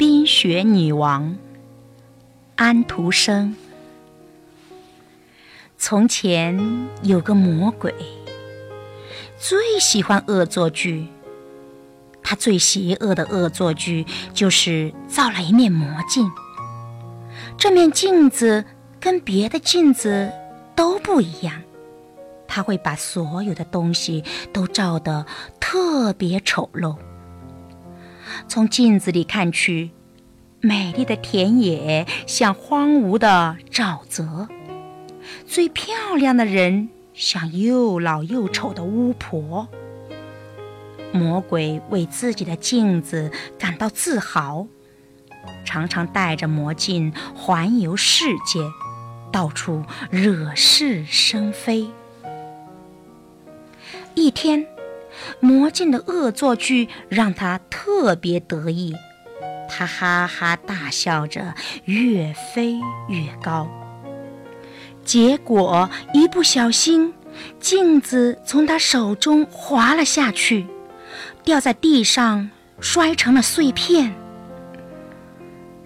冰雪女王安徒生。从前有个魔鬼，最喜欢恶作剧。他最邪恶的恶作剧就是造了一面魔镜。这面镜子跟别的镜子都不一样，他会把所有的东西都照得特别丑陋。从镜子里看去，美丽的田野像荒芜的沼泽。最漂亮的人像又老又丑的巫婆。魔鬼为自己的镜子感到自豪，常常带着魔镜环游世界，到处惹是生非。一天，魔镜的恶作剧让他特别得意，他哈哈大笑着，越飞越高。结果一不小心，镜子从他手中滑了下去，掉在地上，摔成了碎片。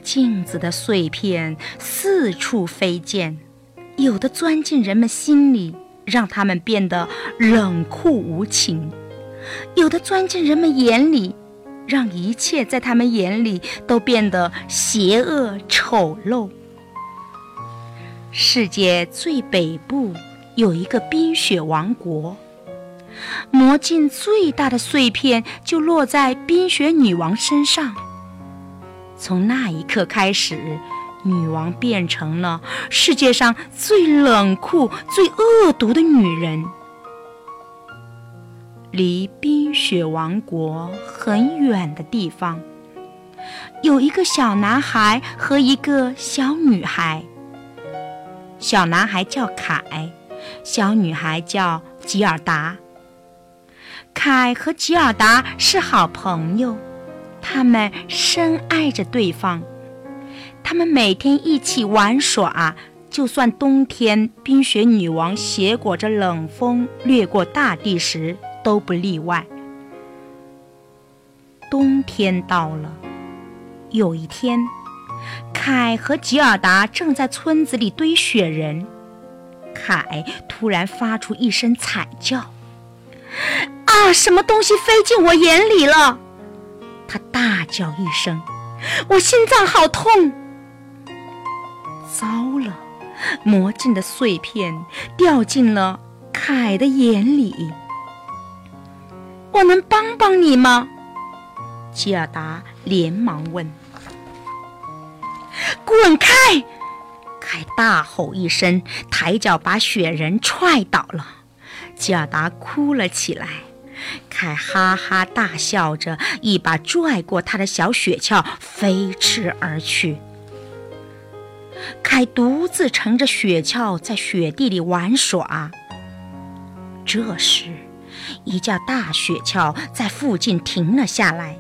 镜子的碎片四处飞溅，有的钻进人们心里，让他们变得冷酷无情；有的钻进人们眼里，让一切在他们眼里都变得邪恶丑陋。世界最北部有一个冰雪王国，魔镜最大的碎片就落在冰雪女王身上。从那一刻开始，女王变成了世界上最冷酷、最恶毒的女人。离冰雪王国很远的地方，有一个小男孩和一个小女孩。小男孩叫凯，小女孩叫吉尔达。凯和吉尔达是好朋友，他们深爱着对方。他们每天一起玩耍，就算冬天冰雪女王携裹着冷风掠过大地时都不例外。冬天到了，有一天。凯和吉尔达正在村子里堆雪人，凯突然发出一声惨叫：“啊！什么东西飞进我眼里了！”他大叫一声：“我心脏好痛！”糟了，魔镜的碎片掉进了凯的眼里。我能帮帮你吗？吉尔达连忙问。滚开！凯大吼一声，抬脚把雪人踹倒了。吉尔达哭了起来。凯哈哈大笑着，一把拽过他的小雪橇，飞驰而去。凯独自乘着雪橇在雪地里玩耍。这时，一架大雪橇在附近停了下来。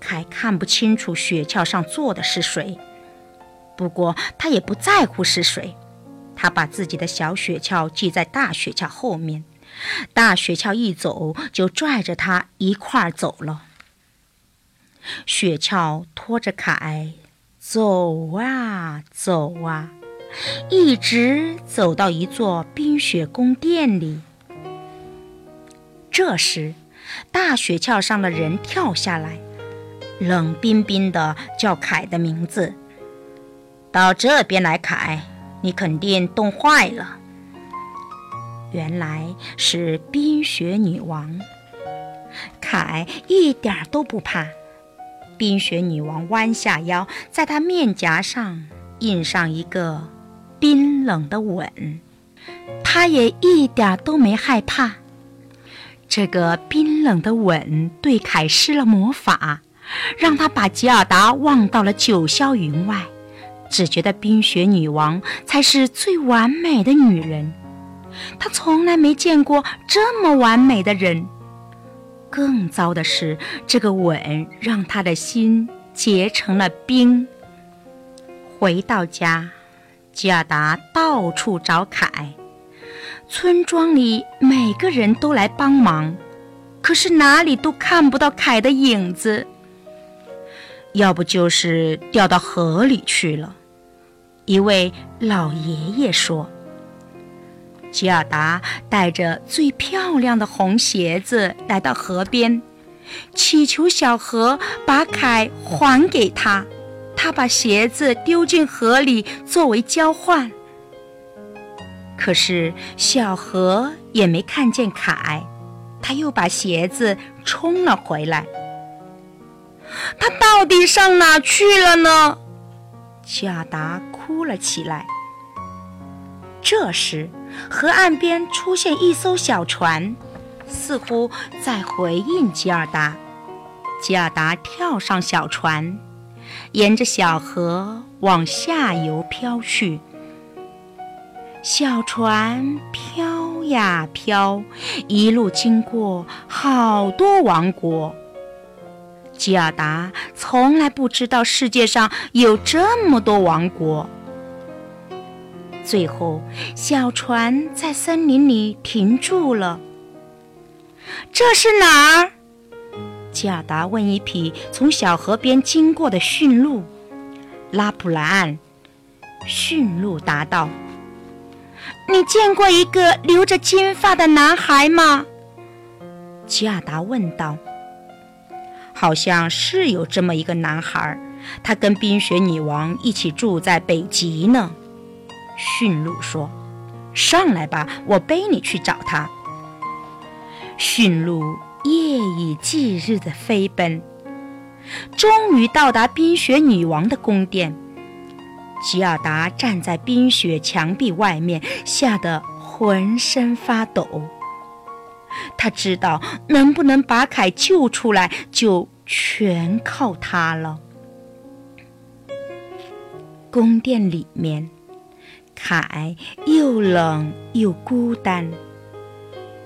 凯看不清楚雪橇上坐的是谁。不过他也不在乎是谁，他把自己的小雪橇系在大雪橇后面，大雪橇一走就拽着他一块儿走了。雪橇拖着凯走啊走啊，一直走到一座冰雪宫殿里。这时，大雪橇上的人跳下来，冷冰冰的叫凯的名字。到这边来，凯，你肯定冻坏了。原来是冰雪女王。凯一点都不怕。冰雪女王弯下腰，在他面颊上印上一个冰冷的吻。他也一点都没害怕。这个冰冷的吻对凯施了魔法，让他把吉尔达忘到了九霄云外。只觉得冰雪女王才是最完美的女人，他从来没见过这么完美的人。更糟的是，这个吻让他的心结成了冰。回到家，吉尔达到处找凯，村庄里每个人都来帮忙，可是哪里都看不到凯的影子。要不就是掉到河里去了。”一位老爷爷说。吉尔达带着最漂亮的红鞋子来到河边，祈求小河把凯还给他。他把鞋子丢进河里作为交换。可是小河也没看见凯，他又把鞋子冲了回来。他到底上哪去了呢？贾达哭了起来。这时，河岸边出现一艘小船，似乎在回应吉尔达。吉尔达跳上小船，沿着小河往下游飘去。小船飘呀飘，一路经过好多王国。吉尔达从来不知道世界上有这么多王国。最后，小船在森林里停住了。这是哪儿？吉尔达问一匹从小河边经过的驯鹿。拉普兰，驯鹿答道：“你见过一个留着金发的男孩吗？”吉尔达问道。好像是有这么一个男孩，他跟冰雪女王一起住在北极呢。驯鹿说：“上来吧，我背你去找他。”驯鹿夜以继日地飞奔，终于到达冰雪女王的宫殿。吉尔达站在冰雪墙壁外面，吓得浑身发抖。他知道能不能把凯救出来，就全靠他了。宫殿里面，凯又冷又孤单。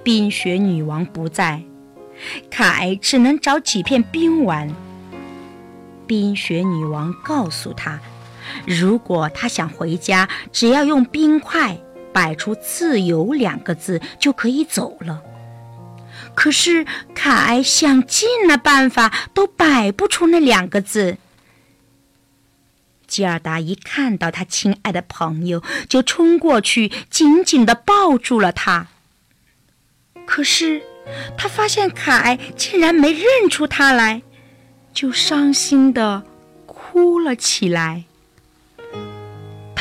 冰雪女王不在，凯只能找几片冰玩。冰雪女王告诉他，如果他想回家，只要用冰块摆出“自由”两个字，就可以走了。可是凯想尽了办法，都摆不出那两个字。吉尔达一看到他亲爱的朋友，就冲过去，紧紧地抱住了他。可是他发现凯竟然没认出他来，就伤心地哭了起来。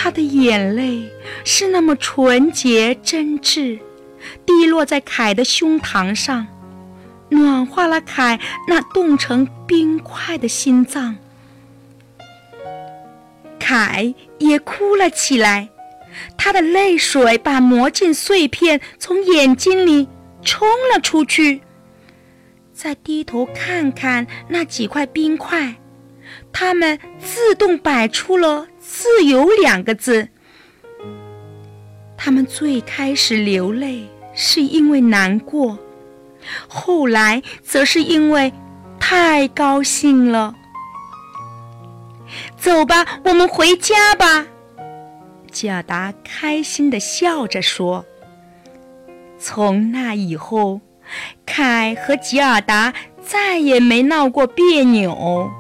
他的眼泪是那么纯洁真挚。滴落在凯的胸膛上，暖化了凯那冻成冰块的心脏。凯也哭了起来，他的泪水把魔镜碎片从眼睛里冲了出去。再低头看看那几块冰块，它们自动摆出了“自由”两个字。他们最开始流泪是因为难过，后来则是因为太高兴了。走吧，我们回家吧。吉尔达开心地笑着说。从那以后，凯和吉尔达再也没闹过别扭。